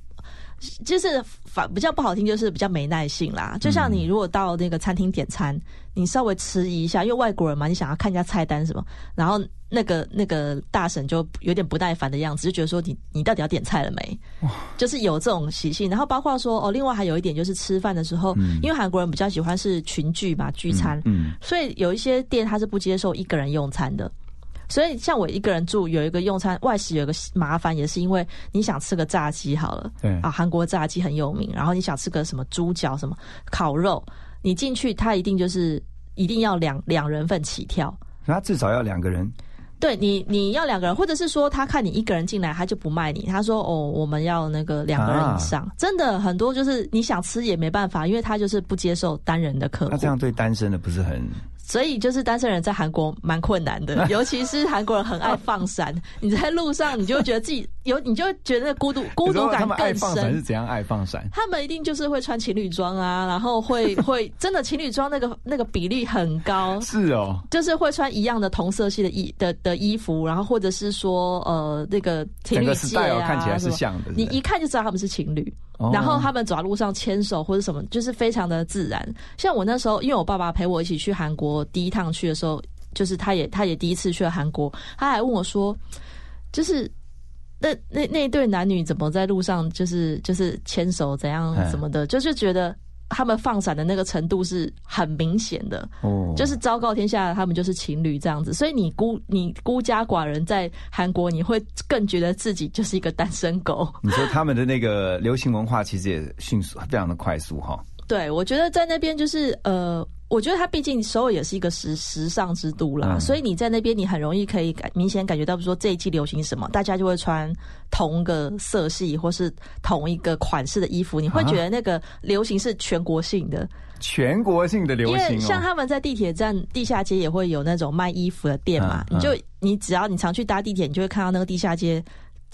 就是反比较不好听，就是比较没耐性啦。就像你如果到那个餐厅点餐，你稍微迟疑一下，因为外国人嘛，你想要看一下菜单什么，然后那个那个大婶就有点不耐烦的样子，就觉得说你你到底要点菜了没？就是有这种习性。然后包括说哦，另外还有一点就是吃饭的时候，因为韩国人比较喜欢是群聚嘛，聚餐，嗯，所以有一些店他是不接受一个人用餐的。所以像我一个人住，有一个用餐外食有一个麻烦，也是因为你想吃个炸鸡好了，对啊，韩国炸鸡很有名，然后你想吃个什么猪脚、什么烤肉，你进去它一定就是一定要两两人份起跳。那至少要两个人。对你，你要两个人，或者是说他看你一个人进来，他就不卖你。他说：“哦，我们要那个两个人以上。真的很多就是你想吃也没办法，因为他就是不接受单人的客户。那这样对单身的不是很？所以就是单身人在韩国蛮困难的，尤其是韩国人很爱放闪。你在路上，你就觉得自己有，你就会觉得孤独 孤独感更放闪是深。怎样爱放闪？他们一定就是会穿情侣装啊，然后会 会真的情侣装那个那个比例很高，是哦，就是会穿一样的同色系的衣的的衣服，然后或者是说呃那个情侣戒 style 啊，看起来是像的你一看就知道他们是情侣。哦然后他们走在路上牵手或者什么，就是非常的自然。像我那时候，因为我爸爸陪我一起去韩国，第一趟去的时候，就是他也他也第一次去了韩国，他还问我说，就是那那那一对男女怎么在路上就是就是牵手怎样嗯什么的，就是觉得他们放闪的那个程度是很明显的。哦，就是昭告天下，他们就是情侣这样子，所以你孤你孤家寡人在韩国，你会更觉得自己就是一个单身狗。你说他们的那个流行文化其实也迅速，非常的快速哈。对，我觉得在那边就是呃，我觉得它毕竟首尔也是一个时时尚之都啦，嗯所以你在那边你很容易可以感明显感觉到，比如说这一季流行什么，大家就会穿同个色系或是同一个款式的衣服，你会觉得那个流行是全国性的。全国性的流行哦，为像他们在地铁站地下街也会有那种卖衣服的店嘛，嗯你就你只要你常去搭地铁，你就会看到那个地下街。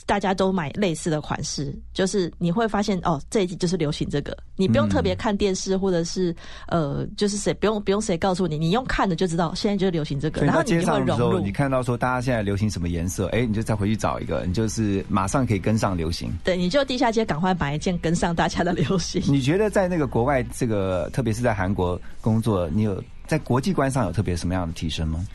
大家都买类似的款式，就是你会发现哦，这一季就是流行这个，你不用特别看电视或者是呃，就是谁不用不用谁告诉你，你用看的就知道现在就是流行这个，然后你就会融上的时候，入你。看到说大家现在流行什么颜色，哎，你就再回去找一个，你就是马上可以跟上流行。对，你就地下街赶快买一件跟上大家的流行。你觉得在那个国外，这个特别是在韩国工作，你有在国际观上有特别什么样的提升吗？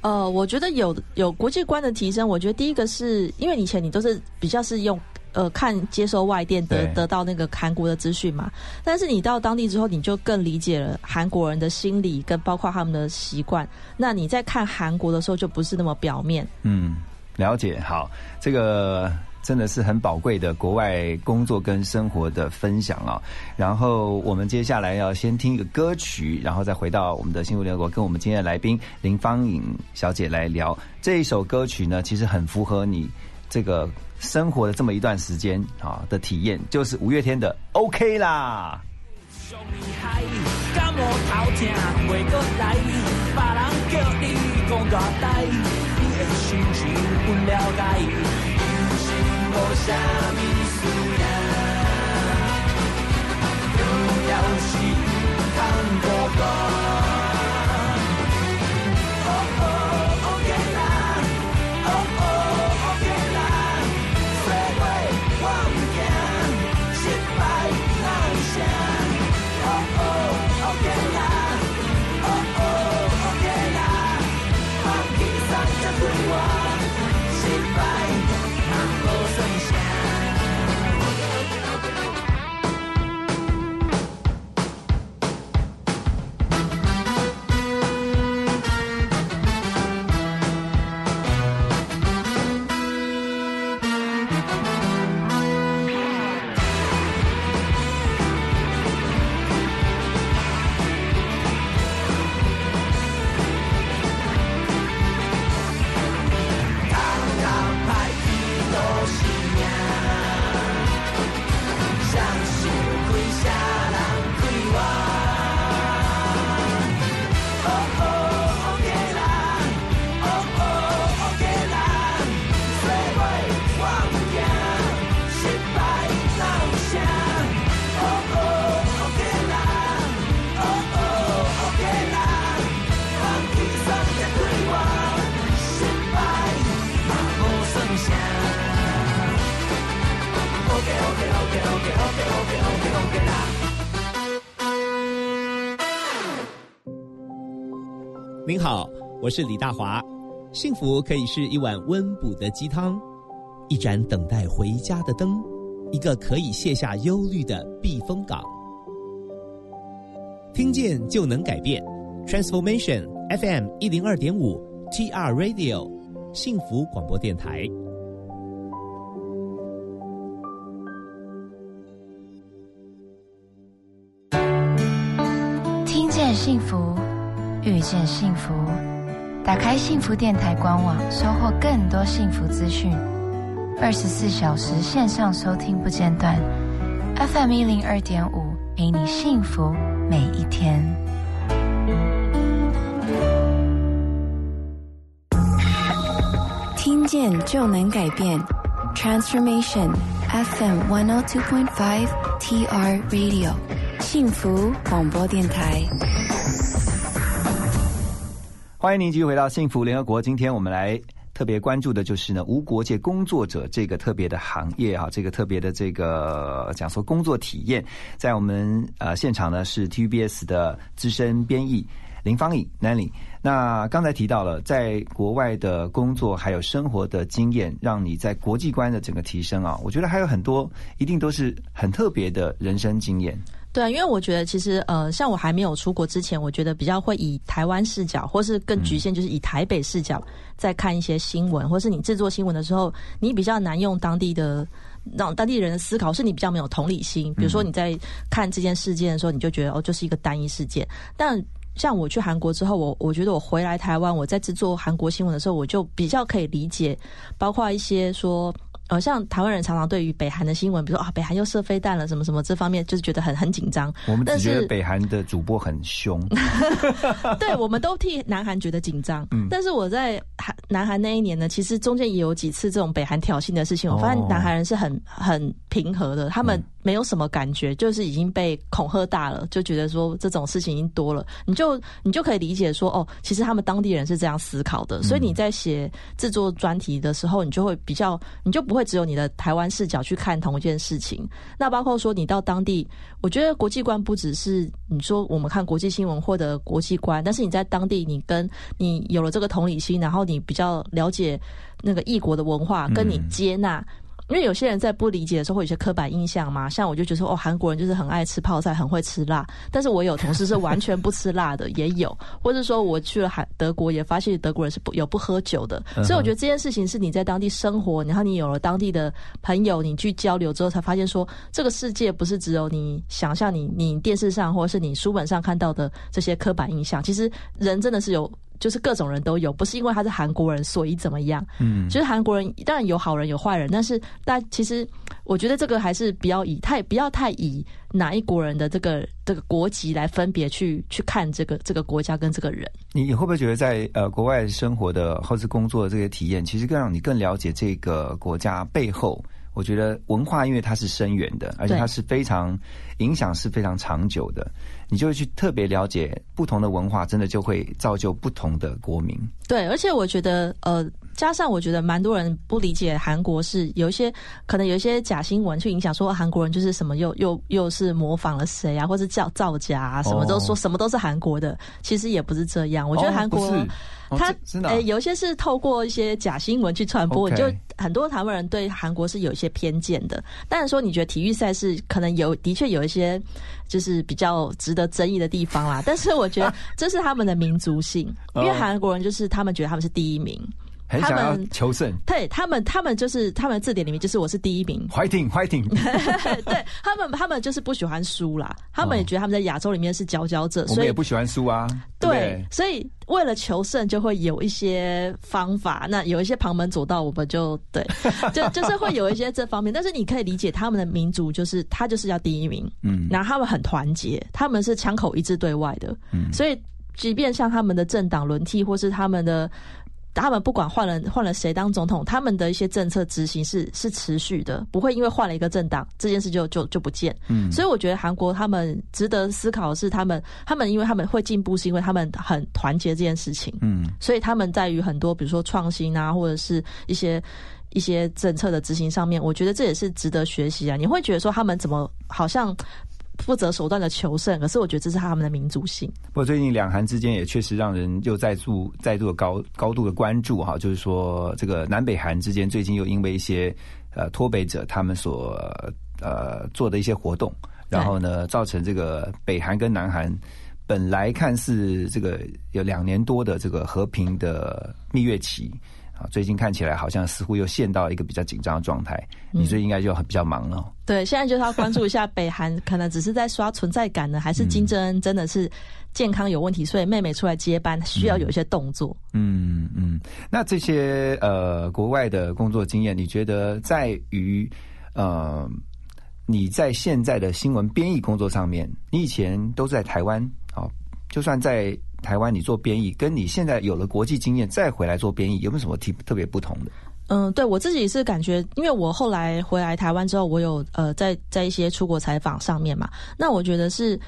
呃，我觉得有有国际观的提升。我觉得第一个是因为以前你都是比较是用呃看接收外电得得到那个韩国的资讯嘛，但是你到当地之后，你就更理解了韩国人的心理跟包括他们的习惯。那你在看韩国的时候，就不是那么表面。嗯，了解。好，这个真的是很宝贵的国外工作跟生活的分享啊。然后我们接下来要先听一个歌曲，然后再回到我们的幸福联合国，跟我们今天的来宾林芳颖小姐来聊这一首歌曲呢，其实很符合你这个生活的这么一段时间啊的体验，就是五月天的 OK 啦。Saya 亚，又要去抗争您好，我是李大华。幸福可以是一碗温补的鸡汤，一盏等待回家的灯，一个可以卸下忧虑的避风港。听见就能改变，Transformation FM 一零二点五 TR Radio 幸福广播电台。听见幸福，遇见幸福。打开幸福电台官网，收获更多幸福资讯。二十四小时线上收听不间断，FM 一零二点五，陪你幸福每一天。听见就能改变，Transformation FM one hundred two point five TR Radio 幸福广播电台。欢迎您继续回到幸福联合国。今天我们来特别关注的就是呢，无国界工作者这个特别的行业哈，这个特别的这个讲说工作体验。在我们呃现场呢是 TVBS 的资深编译林芳颖 Nanny。那刚才提到了，在国外的工作还有生活的经验，让你在国际观的整个提升啊，我觉得还有很多一定都是很特别的人生经验。对啊，因为我觉得其实呃，像我还没有出国之前，我觉得比较会以台湾视角，或是更局限，就是以台北视角在看一些新闻，或是你制作新闻的时候，你比较难用当地的让当地人的思考，是你比较没有同理心。比如说你在看这件事件的时候，你就觉得哦，就是一个单一事件。但像我去韩国之后，我我觉得我回来台湾，我在制作韩国新闻的时候，我就比较可以理解，包括一些说。呃，像台湾人常常对于北韩的新闻，比如说啊，北韩又射飞弹了，什么什么这方面，就是觉得很很紧张。我们只觉得北韩的主播很凶，对，我们都替南韩觉得紧张。嗯但是我在韩南韩那一年呢，其实中间也有几次这种北韩挑衅的事情，我发哦现南韩人是很很平和的，他们没有什么感觉，就是已经被恐吓大了，就觉得说这种事情已经多了，你就你就可以理解说，哦，其实他们当地人是这样思考的，所以你在写制作专题的时候，你就会比较，你就不会只有你的台湾视角去看同一件事情。那包括说你到当地，我觉得国际观不只是你说我们看国际新闻获得国际观，但是你在当地，你跟你有了这个同理心，然后你比较了解那个异国的文化，跟你接纳。因为有些人在不理解的时候会有一些刻板印象嘛，像我就觉得说哦，韩国人就是很爱吃泡菜，很会吃辣，但是我有同事是完全不吃辣的，也有，或者说我去了韩德国也发现德国人是不有不喝酒的，所以我觉得这件事情是你在当地生活，然后你有了当地的朋友，你去交流之后才发现说，这个世界不是只有你想象你你电视上或者是你书本上看到的这些刻板印象，其实人真的是有。就是各种人都有，不是因为他是韩国人所以怎么样。嗯就是韩国人当然有好人有坏人，但是但其实我觉得这个还是不要以太不要太以哪一国人的这个这个国籍来分别去去看这个这个国家跟这个人。你你会不会觉得在呃国外生活的或是工作的这些体验，其实更让你更了解这个国家背后？我觉得文化，因为它是深远的，而且它是非常影响是非常长久的，你就会去特别了解不同的文化，真的就会造就不同的国民。对，而且我觉得呃，加上我觉得蛮多人不理解韩国是有一些可能有一些假新闻去影响，说韩国人就是什么又又又是模仿了谁啊，或是造造假啊，什么都说、哦什么都是韩国的，其实也不是这样。我觉得哦韩国。他这真的啊诶、有一些是透过一些假新闻去传播就很多台湾人对韩国是有一些偏见的。但是说，你觉得体育赛事可能有的确有一些就是比较值得争议的地方啦，但是我觉得这是他们的民族性，因为哦韩国人就是他们觉得他们是第一名，很想要求胜对他们，他们就是他们字典里面就是我是第一名，，fighting fighting，对他们，他们就是不喜欢输啦，他们也觉得他们在亚洲里面是佼佼者，所以我们也不喜欢输啊。对，所以为了求胜，就会有一些方法。那有一些旁门左道，我们就对，就就是会有一些这方面。但是你可以理解他们的民族，就是他就是要第一名，嗯然后他们很团结，他们是枪口一致对外的，嗯所以即便像他们的政党轮替，或是他们的。他们不管换了换了谁当总统，他们的一些政策执行是是持续的，不会因为换了一个政党，这件事就就就不见。嗯所以我觉得韩国他们值得思考的是，他们他们因为他们会进步，是因为他们很团结这件事情。嗯所以他们在于很多，比如说创新啊，或者是一些一些政策的执行上面，我觉得这也是值得学习啊。你会觉得说他们怎么好像不择手段的求胜，可是我觉得这是他们的民族性。不过最近两韩之间也确实让人又再度再度的高高度的关注哈，就是说这个南北韩之间最近又因为一些呃脱北者他们所呃做的一些活动，然后呢造成这个北韩跟南韩本来看似这个有两年多的这个和平的蜜月期。啊，最近看起来好像似乎又陷到一个比较紧张的状态。嗯你最近应该就很比较忙了。对，现在就是要关注一下北韩，可能只是在刷存在感呢，还是金正恩真的是健康有问题，所以妹妹出来接班需要有一些动作。嗯嗯，那这些呃国外的工作经验，你觉得在于呃你在现在的新闻编译工作上面，你以前都在台湾啊、哦，就算在台湾你做编译，跟你现在有了国际经验再回来做编译，有没有什么特特别不同的？嗯，对我自己是感觉，因为我后来回来台湾之后，我有呃在在一些出国采访上面嘛，那我觉得是。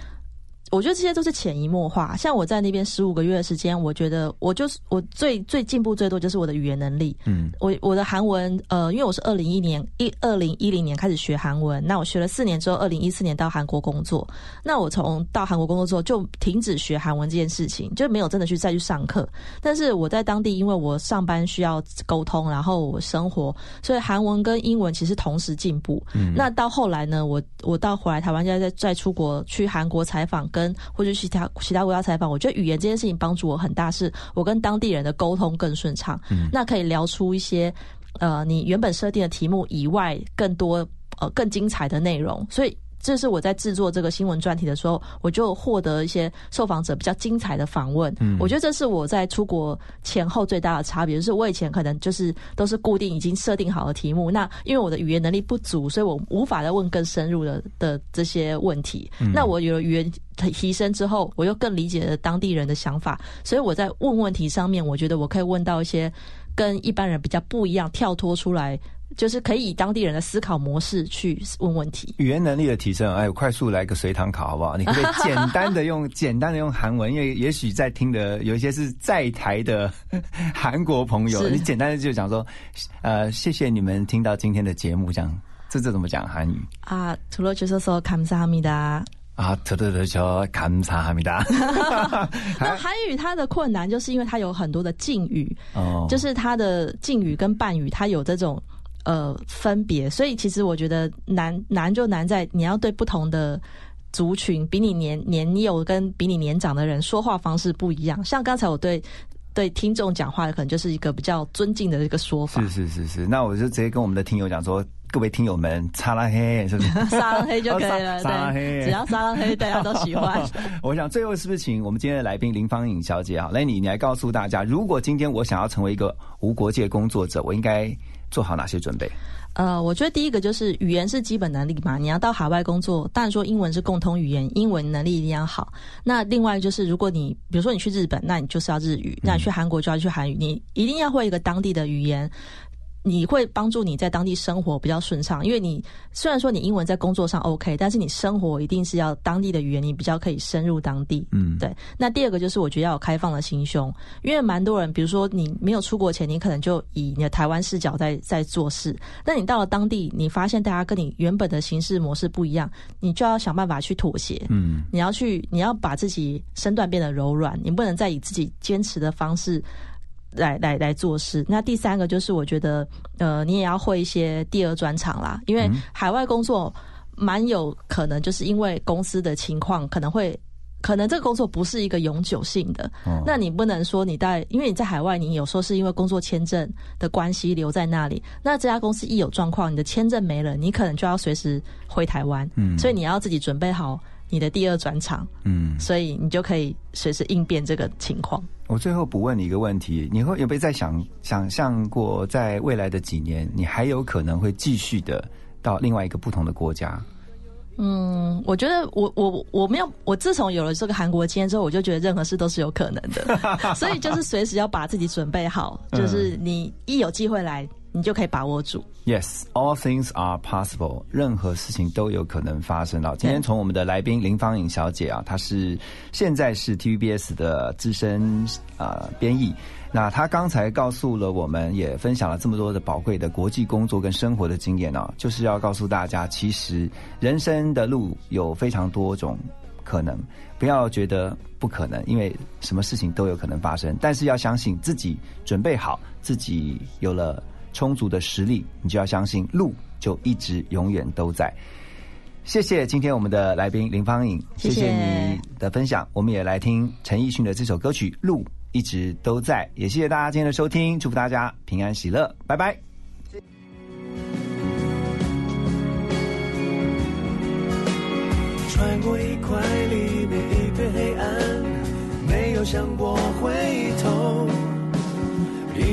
我觉得这些都是潜移默化。像我在那边十五个月的时间，我觉得我就是我最最进步最多就是我的语言能力。嗯，我我的韩文呃，因为我是二零一年一二零一零年开始学韩文，那我学了四年之后，二零一四年到韩国工作。那我从到韩国工作之后就停止学韩文这件事情，就没有真的去再去上课。但是我在当地，因为我上班需要沟通，然后我生活，所以韩文跟英文其实同时进步。嗯那到后来呢，我我到回来台湾，再再再出国去韩国采访，跟或者其他其他国家采访，我觉得语言这件事情帮助我很大，是我跟当地人的沟通更顺畅。嗯那可以聊出一些呃你原本设定的题目以外更多呃更精彩的内容，所以。这是我在制作这个新闻专题的时候，我就获得一些受访者比较精彩的访问。嗯我觉得这是我在出国前后最大的差别，就是我以前可能就是都是固定已经设定好的题目，那因为我的语言能力不足，所以我无法再问更深入的的这些问题。嗯那我有了语言提升之后，我又更理解了当地人的想法，所以我在问问题上面，我觉得我可以问到一些跟一般人比较不一样，跳脱出来。就是可以以当地人的思考模式去问问题。语言能力的提升，哎，快速来个随堂考好不好？你可不可以简单的用简单的用韩文？因为也许在听的有一些是在台的韩国朋友，是你简单的就讲说，呃，谢谢你们听到今天的节目，这样这这怎么讲韩语？啊，除了就是说감사합니다。 啊，特特特저 감사합니다。那韩语它的困难就是因为它有很多的敬语，哦就是它的敬语跟半语，它有这种 呃分别。所以其实我觉得难难就难在你要对不同的族群，比你年年幼跟比你年长的人说话方式不一样。像刚才我对。对听众讲话，可能就是一个比较尊敬的一个说法。是是是是，那我就直接跟我们的听友讲说，各位听友们，擦拉黑是不是？沙拉黑就可以了，沙拉黑，只要沙拉黑，大家都喜欢。我想最后是不是请我们今天的来宾林芳颖小姐啊，来你你来告诉大家，如果今天我想要成为一个无国界工作者，我应该做好哪些准备？呃，我觉得第一个就是语言是基本能力嘛，你要到海外工作，当然说英文是共通语言，英文能力一定要好。那另外就是，如果你比如说你去日本，那你就是要日语；那你去韩国就要去韩语，你一定要会一个当地的语言。你会帮助你在当地生活比较顺畅，因为你虽然说你英文在工作上 OK，但是你生活一定是要当地的语言，你比较可以深入当地。嗯，对。那第二个就是我觉得要有开放的心胸，因为蛮多人，比如说你没有出国前，你可能就以你的台湾视角在在做事，那你到了当地，你发现大家跟你原本的行事模式不一样，你就要想办法去妥协。嗯，你要去，你要把自己身段变得柔软，你不能再以自己坚持的方式。来来来做事。那第三个就是，我觉得，呃，你也要会一些第二专长啦，因为海外工作蛮有可能，就是因为公司的情况，可能会，可能这个工作不是一个永久性的。那你不能说你在，因为你在海外，你有时候是因为工作签证的关系留在那里。那这家公司一有状况，你的签证没了，你可能就要随时回台湾。嗯，所以你要自己准备好。你的第二转场，嗯，所以你就可以随时应变这个情况。我最后补问你一个问题：你会有没有在想想象过，在未来的几年，你还有可能会继续的到另外一个不同的国家？嗯，我觉得我我我没有，我自从有了这个韩国经验之后，我就觉得任何事都是有可能的，所以就是随时要把自己准备好，就是你一有机会来。你就可以把握住。Yes, all things are possible。任何事情都有可能发生啊今天，从我们的来宾林芳颖小姐啊，她是现在是 TVBS 的资深啊编译。那她刚才告诉了我们，也分享了这么多的宝贵的国际工作跟生活的经验啊，就是要告诉大家，其实人生的路有非常多种可能，不要觉得不可能，因为什么事情都有可能发生。但是要相信自己准备好，自己有了。充足的实力，你就要相信路就一直永远都在。谢谢今天我们的来宾林芳颖，谢谢你的分享。我们也来听陈奕迅的这首歌曲《路一直都在》，也谢谢大家今天的收听，祝福大家平安喜乐，拜拜。穿过一块里面一片黑暗，没有想过回头。